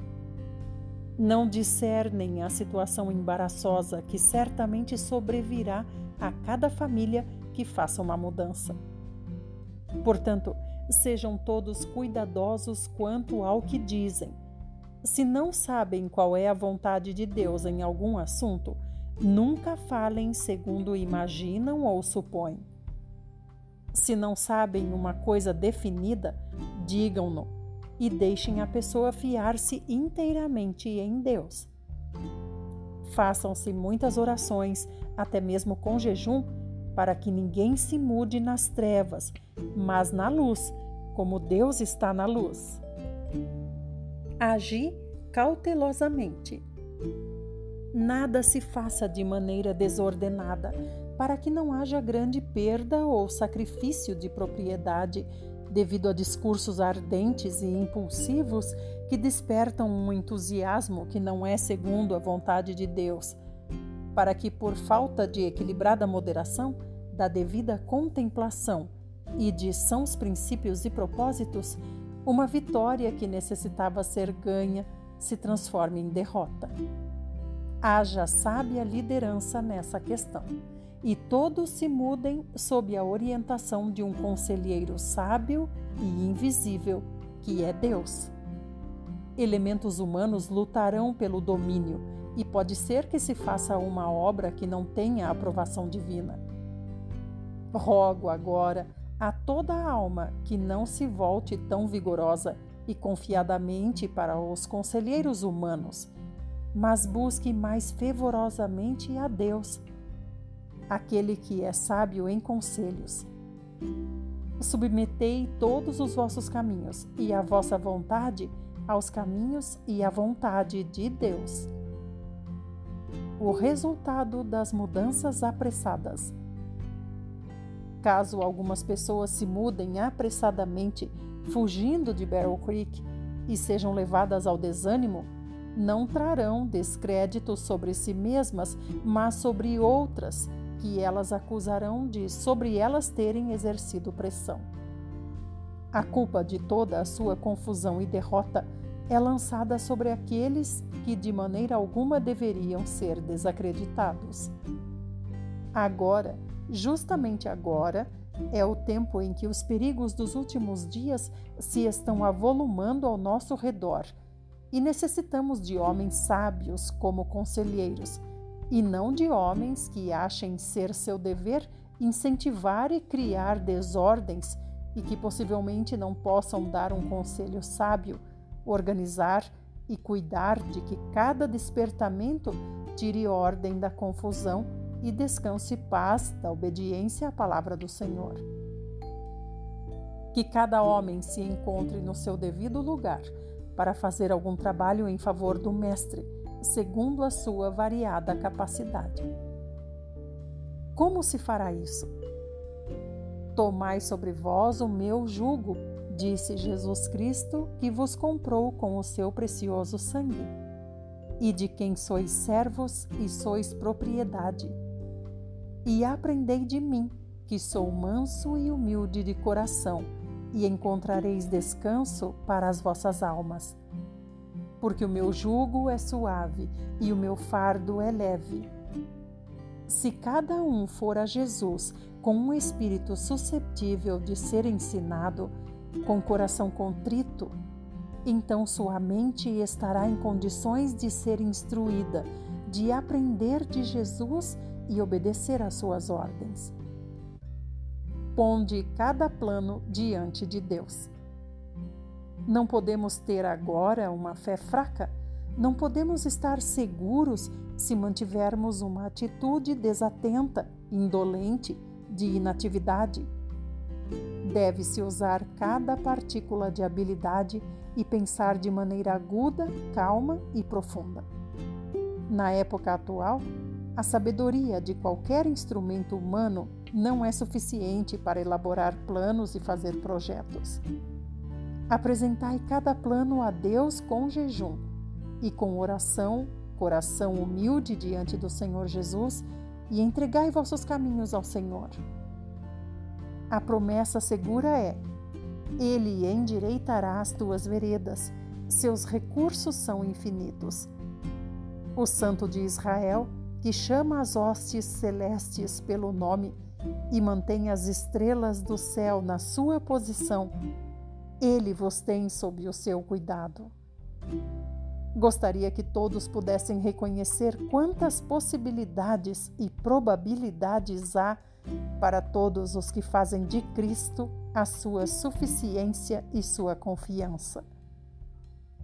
Não discernem a situação embaraçosa que certamente sobrevirá a cada família que faça uma mudança. Portanto, sejam todos cuidadosos quanto ao que dizem. Se não sabem qual é a vontade de Deus em algum assunto, nunca falem segundo imaginam ou supõem. Se não sabem uma coisa definida, digam-no e deixem a pessoa fiar-se inteiramente em Deus. Façam-se muitas orações, até mesmo com jejum, para que ninguém se mude nas trevas, mas na luz, como Deus está na luz. Agi cautelosamente. Nada se faça de maneira desordenada, para que não haja grande perda ou sacrifício de propriedade devido a discursos ardentes e impulsivos que despertam um entusiasmo que não é segundo a vontade de Deus, para que, por falta de equilibrada moderação, da devida contemplação e de sãos princípios e propósitos, uma vitória que necessitava ser ganha se transforme em derrota. Haja sábia liderança nessa questão e todos se mudem sob a orientação de um conselheiro sábio e invisível, que é Deus. Elementos humanos lutarão pelo domínio e pode ser que se faça uma obra que não tenha aprovação divina. Rogo agora a toda alma que não se volte tão vigorosa e confiadamente para os conselheiros humanos, mas busque mais fervorosamente a Deus aquele que é sábio em conselhos. Submetei todos os vossos caminhos e a vossa vontade aos caminhos e à vontade de Deus. O resultado das mudanças apressadas. Caso algumas pessoas se mudem apressadamente, fugindo de Barrel Creek, e sejam levadas ao desânimo, não trarão descrédito sobre si mesmas, mas sobre outras que elas acusarão de sobre elas terem exercido pressão. A culpa de toda a sua confusão e derrota é lançada sobre aqueles que de maneira alguma deveriam ser desacreditados. Agora, justamente agora, é o tempo em que os perigos dos últimos dias se estão avolumando ao nosso redor e necessitamos de homens sábios como conselheiros e não de homens que achem ser seu dever incentivar e criar desordens e que possivelmente não possam dar um conselho sábio, organizar e cuidar de que cada despertamento tire ordem da confusão e descanse paz da obediência à palavra do Senhor. Que cada homem se encontre no seu devido lugar para fazer algum trabalho em favor do Mestre segundo a sua variada capacidade. Como se fará isso? Tomai sobre vós o meu jugo, disse Jesus Cristo, que vos comprou com o seu precioso sangue, e de quem sois servos e sois propriedade. E aprendei de mim, que sou manso e humilde de coração, e encontrareis descanso para as vossas almas porque o meu jugo é suave e o meu fardo é leve. Se cada um for a Jesus com um espírito susceptível de ser ensinado, com coração contrito, então sua mente estará em condições de ser instruída, de aprender de Jesus e obedecer às suas ordens. Ponde cada plano diante de Deus. Não podemos ter agora uma fé fraca, não podemos estar seguros se mantivermos uma atitude desatenta, indolente, de inatividade. Deve-se usar cada partícula de habilidade e pensar de maneira aguda, calma e profunda. Na época atual, a sabedoria de qualquer instrumento humano não é suficiente para elaborar planos e fazer projetos. Apresentai cada plano a Deus com jejum e com oração, coração humilde diante do Senhor Jesus e entregai vossos caminhos ao Senhor. A promessa segura é: Ele endireitará as tuas veredas, seus recursos são infinitos. O Santo de Israel, que chama as hostes celestes pelo nome e mantém as estrelas do céu na sua posição, ele vos tem sob o seu cuidado. Gostaria que todos pudessem reconhecer quantas possibilidades e probabilidades há para todos os que fazem de Cristo a sua suficiência e sua confiança.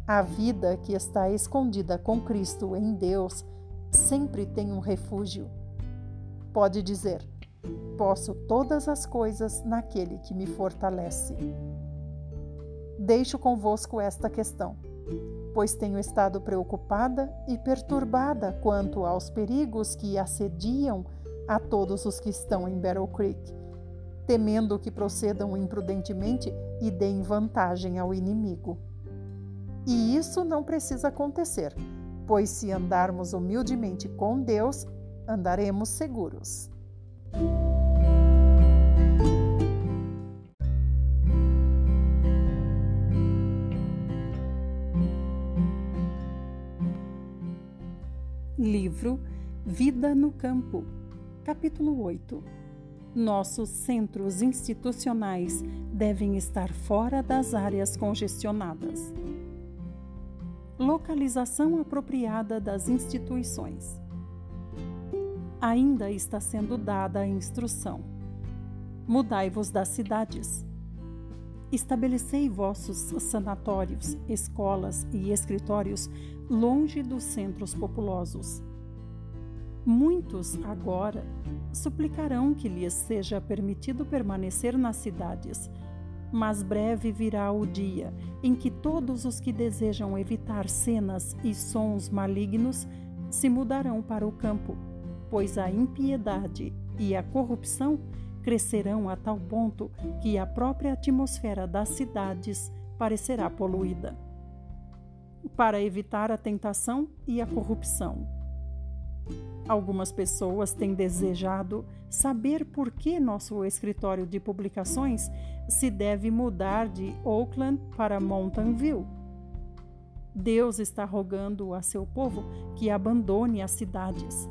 A vida que está escondida com Cristo em Deus sempre tem um refúgio. Pode dizer: Posso todas as coisas naquele que me fortalece. Deixo convosco esta questão, pois tenho estado preocupada e perturbada quanto aos perigos que assediam a todos os que estão em Battle Creek, temendo que procedam imprudentemente e deem vantagem ao inimigo. E isso não precisa acontecer, pois se andarmos humildemente com Deus, andaremos seguros. Livro Vida no Campo, capítulo 8 Nossos centros institucionais devem estar fora das áreas congestionadas localização apropriada das instituições. Ainda está sendo dada a instrução: mudai-vos das cidades. Estabelecei vossos sanatórios, escolas e escritórios longe dos centros populosos. Muitos agora suplicarão que lhes seja permitido permanecer nas cidades mas breve virá o dia em que todos os que desejam evitar cenas e sons malignos se mudarão para o campo, pois a impiedade e a corrupção crescerão a tal ponto que a própria atmosfera das cidades parecerá poluída. Para evitar a tentação e a corrupção, Algumas pessoas têm desejado saber por que nosso escritório de publicações se deve mudar de Oakland para Mountain View. Deus está rogando a seu povo que abandone as cidades.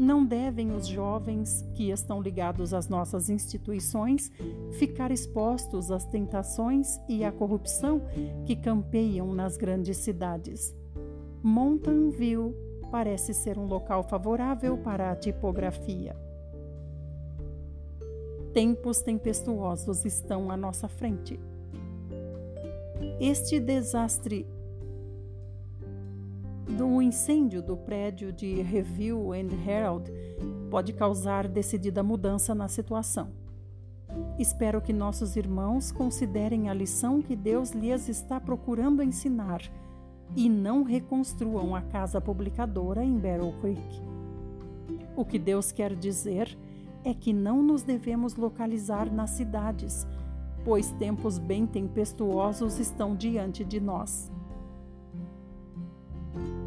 Não devem os jovens que estão ligados às nossas instituições ficar expostos às tentações e à corrupção que campeiam nas grandes cidades. Mountain View parece ser um local favorável para a tipografia. Tempos tempestuosos estão à nossa frente. Este desastre do incêndio do prédio de Review and Herald pode causar decidida mudança na situação. Espero que nossos irmãos considerem a lição que Deus lhes está procurando ensinar e não reconstruam a casa publicadora em Battle Creek. O que Deus quer dizer é que não nos devemos localizar nas cidades, pois tempos bem tempestuosos estão diante de nós.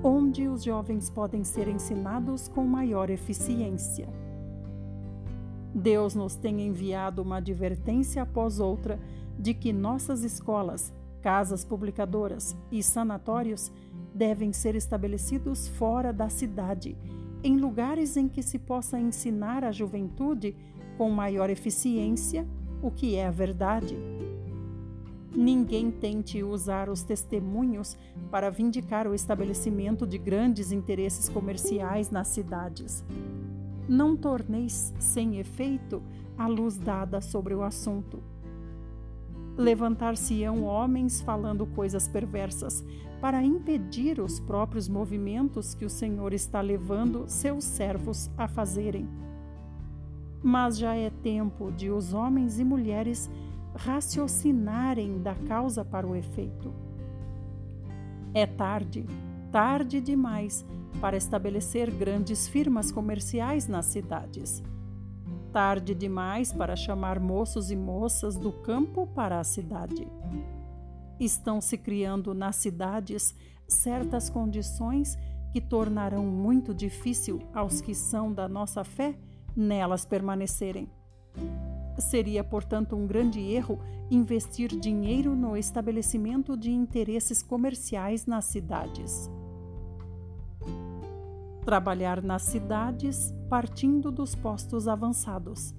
Onde os jovens podem ser ensinados com maior eficiência. Deus nos tem enviado uma advertência após outra de que nossas escolas Casas publicadoras e sanatórios devem ser estabelecidos fora da cidade, em lugares em que se possa ensinar à juventude com maior eficiência o que é a verdade. Ninguém tente usar os testemunhos para vindicar o estabelecimento de grandes interesses comerciais nas cidades. Não torneis sem efeito a luz dada sobre o assunto. Levantar-se-ão homens falando coisas perversas, para impedir os próprios movimentos que o Senhor está levando seus servos a fazerem. mas já é tempo de os homens e mulheres raciocinarem da causa para o efeito. É tarde, tarde demais para estabelecer grandes firmas comerciais nas cidades. Tarde demais para chamar moços e moças do campo para a cidade. Estão se criando nas cidades certas condições que tornarão muito difícil aos que são da nossa fé nelas permanecerem. Seria, portanto, um grande erro investir dinheiro no estabelecimento de interesses comerciais nas cidades. Trabalhar nas cidades partindo dos postos avançados.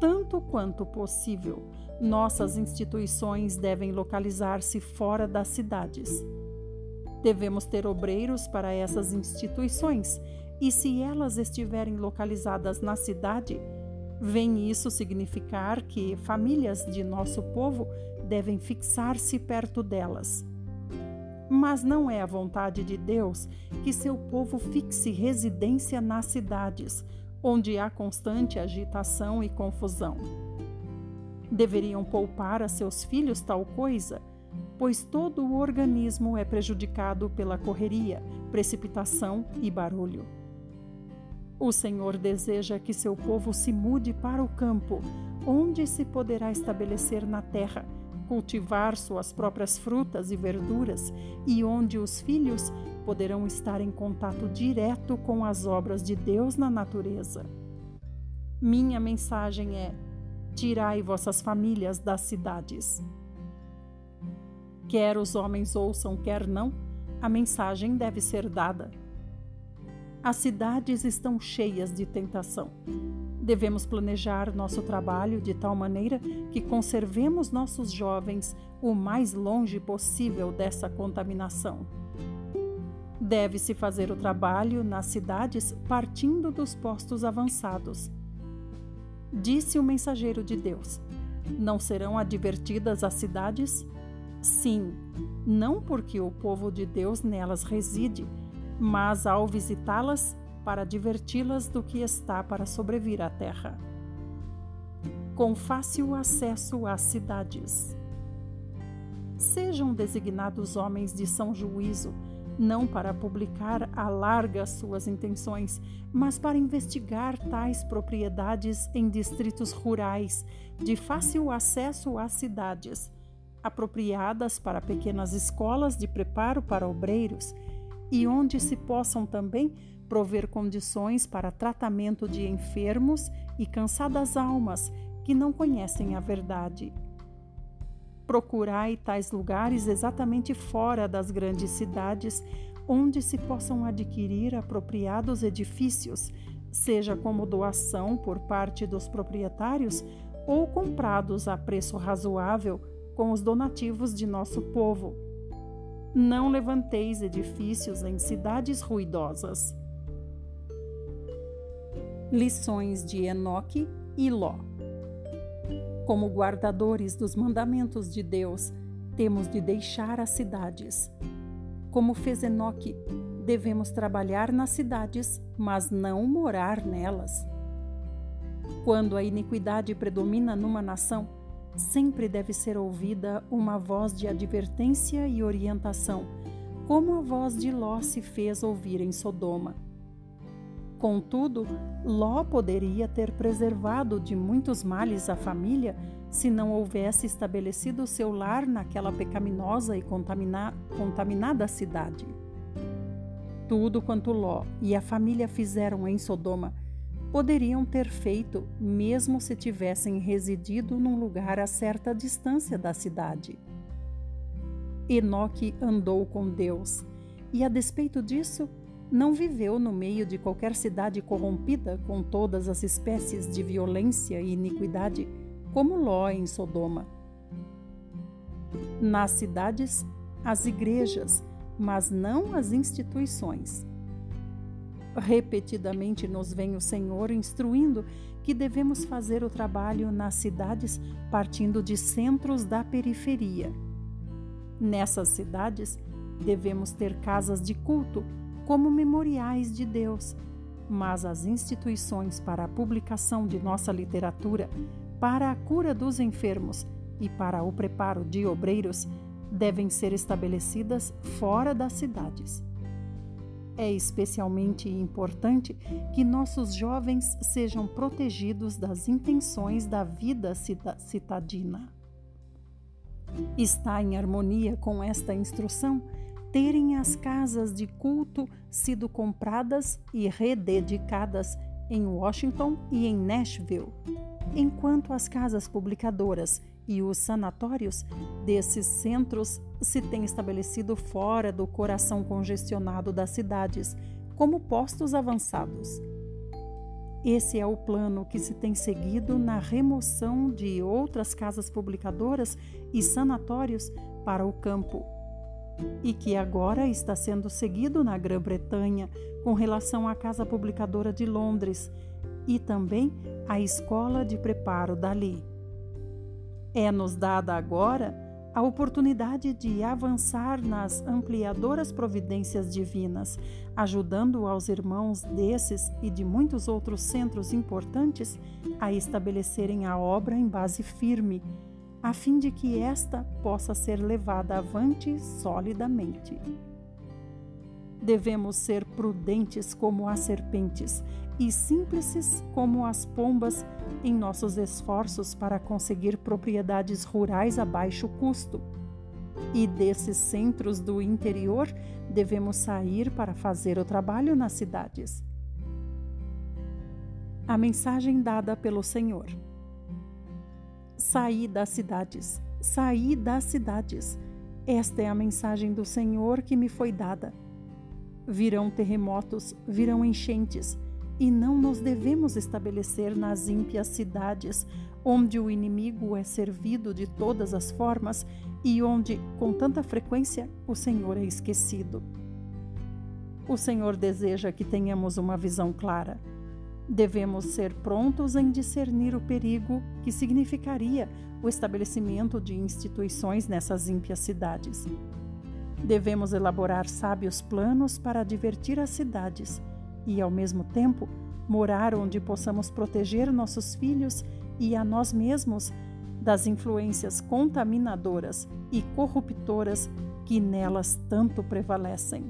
Tanto quanto possível, nossas instituições devem localizar-se fora das cidades. Devemos ter obreiros para essas instituições e se elas estiverem localizadas na cidade, vem isso significar que famílias de nosso povo devem fixar-se perto delas. Mas não é a vontade de Deus que seu povo fixe residência nas cidades, onde há constante agitação e confusão. Deveriam poupar a seus filhos tal coisa, pois todo o organismo é prejudicado pela correria, precipitação e barulho. O Senhor deseja que seu povo se mude para o campo, onde se poderá estabelecer na terra, cultivar suas próprias frutas e verduras e onde os filhos poderão estar em contato direto com as obras de Deus na natureza. Minha mensagem é: tirai vossas famílias das cidades. Quer os homens ouçam, quer não, a mensagem deve ser dada. As cidades estão cheias de tentação. Devemos planejar nosso trabalho de tal maneira que conservemos nossos jovens o mais longe possível dessa contaminação. Deve-se fazer o trabalho nas cidades partindo dos postos avançados. Disse o mensageiro de Deus: Não serão advertidas as cidades? Sim, não porque o povo de Deus nelas reside, mas ao visitá-las, para diverti-las do que está para sobrevir à terra. Com fácil acesso às cidades. Sejam designados homens de são juízo, não para publicar à larga suas intenções, mas para investigar tais propriedades em distritos rurais, de fácil acesso às cidades, apropriadas para pequenas escolas de preparo para obreiros e onde se possam também prover condições para tratamento de enfermos e cansadas almas que não conhecem a verdade. Procurai tais lugares exatamente fora das grandes cidades, onde se possam adquirir apropriados edifícios, seja como doação por parte dos proprietários ou comprados a preço razoável com os donativos de nosso povo não levanteis edifícios em cidades ruidosas. Lições de Enoque e Ló. Como guardadores dos mandamentos de Deus, temos de deixar as cidades. Como fez Enoque, devemos trabalhar nas cidades, mas não morar nelas. Quando a iniquidade predomina numa nação, sempre deve ser ouvida uma voz de advertência e orientação, como a voz de Ló se fez ouvir em Sodoma. Contudo, Ló poderia ter preservado de muitos males a família se não houvesse estabelecido seu lar naquela pecaminosa e contamina contaminada cidade. Tudo quanto Ló e a família fizeram em Sodoma poderiam ter feito mesmo se tivessem residido num lugar a certa distância da cidade. Enoque andou com Deus e, a despeito disso, não viveu no meio de qualquer cidade corrompida com todas as espécies de violência e iniquidade, como Ló em Sodoma. Nas cidades, as igrejas, mas não as instituições. Repetidamente nos vem o Senhor instruindo que devemos fazer o trabalho nas cidades partindo de centros da periferia. Nessas cidades, devemos ter casas de culto como memoriais de Deus, mas as instituições para a publicação de nossa literatura, para a cura dos enfermos e para o preparo de obreiros devem ser estabelecidas fora das cidades. É especialmente importante que nossos jovens sejam protegidos das intenções da vida citadina. Está em harmonia com esta instrução terem as casas de culto sido compradas e rededicadas em Washington e em Nashville, enquanto as casas publicadoras e os sanatórios desses centros se têm estabelecido fora do coração congestionado das cidades, como postos avançados. Esse é o plano que se tem seguido na remoção de outras casas publicadoras e sanatórios para o campo, e que agora está sendo seguido na Grã-Bretanha com relação à Casa Publicadora de Londres e também à Escola de Preparo dali. É-nos dada agora a oportunidade de avançar nas ampliadoras providências divinas, ajudando aos irmãos desses e de muitos outros centros importantes a estabelecerem a obra em base firme, a fim de que esta possa ser levada avante solidamente. Devemos ser prudentes como as serpentes e simples como as pombas em nossos esforços para conseguir propriedades rurais a baixo custo. E desses centros do interior devemos sair para fazer o trabalho nas cidades. A mensagem dada pelo Senhor: Saí das cidades, saí das cidades. Esta é a mensagem do Senhor que me foi dada. Virão terremotos, virão enchentes, e não nos devemos estabelecer nas ímpias cidades, onde o inimigo é servido de todas as formas e onde, com tanta frequência, o Senhor é esquecido. O Senhor deseja que tenhamos uma visão clara. Devemos ser prontos em discernir o perigo que significaria o estabelecimento de instituições nessas ímpias cidades. Devemos elaborar sábios planos para divertir as cidades e, ao mesmo tempo, morar onde possamos proteger nossos filhos e a nós mesmos das influências contaminadoras e corruptoras que nelas tanto prevalecem.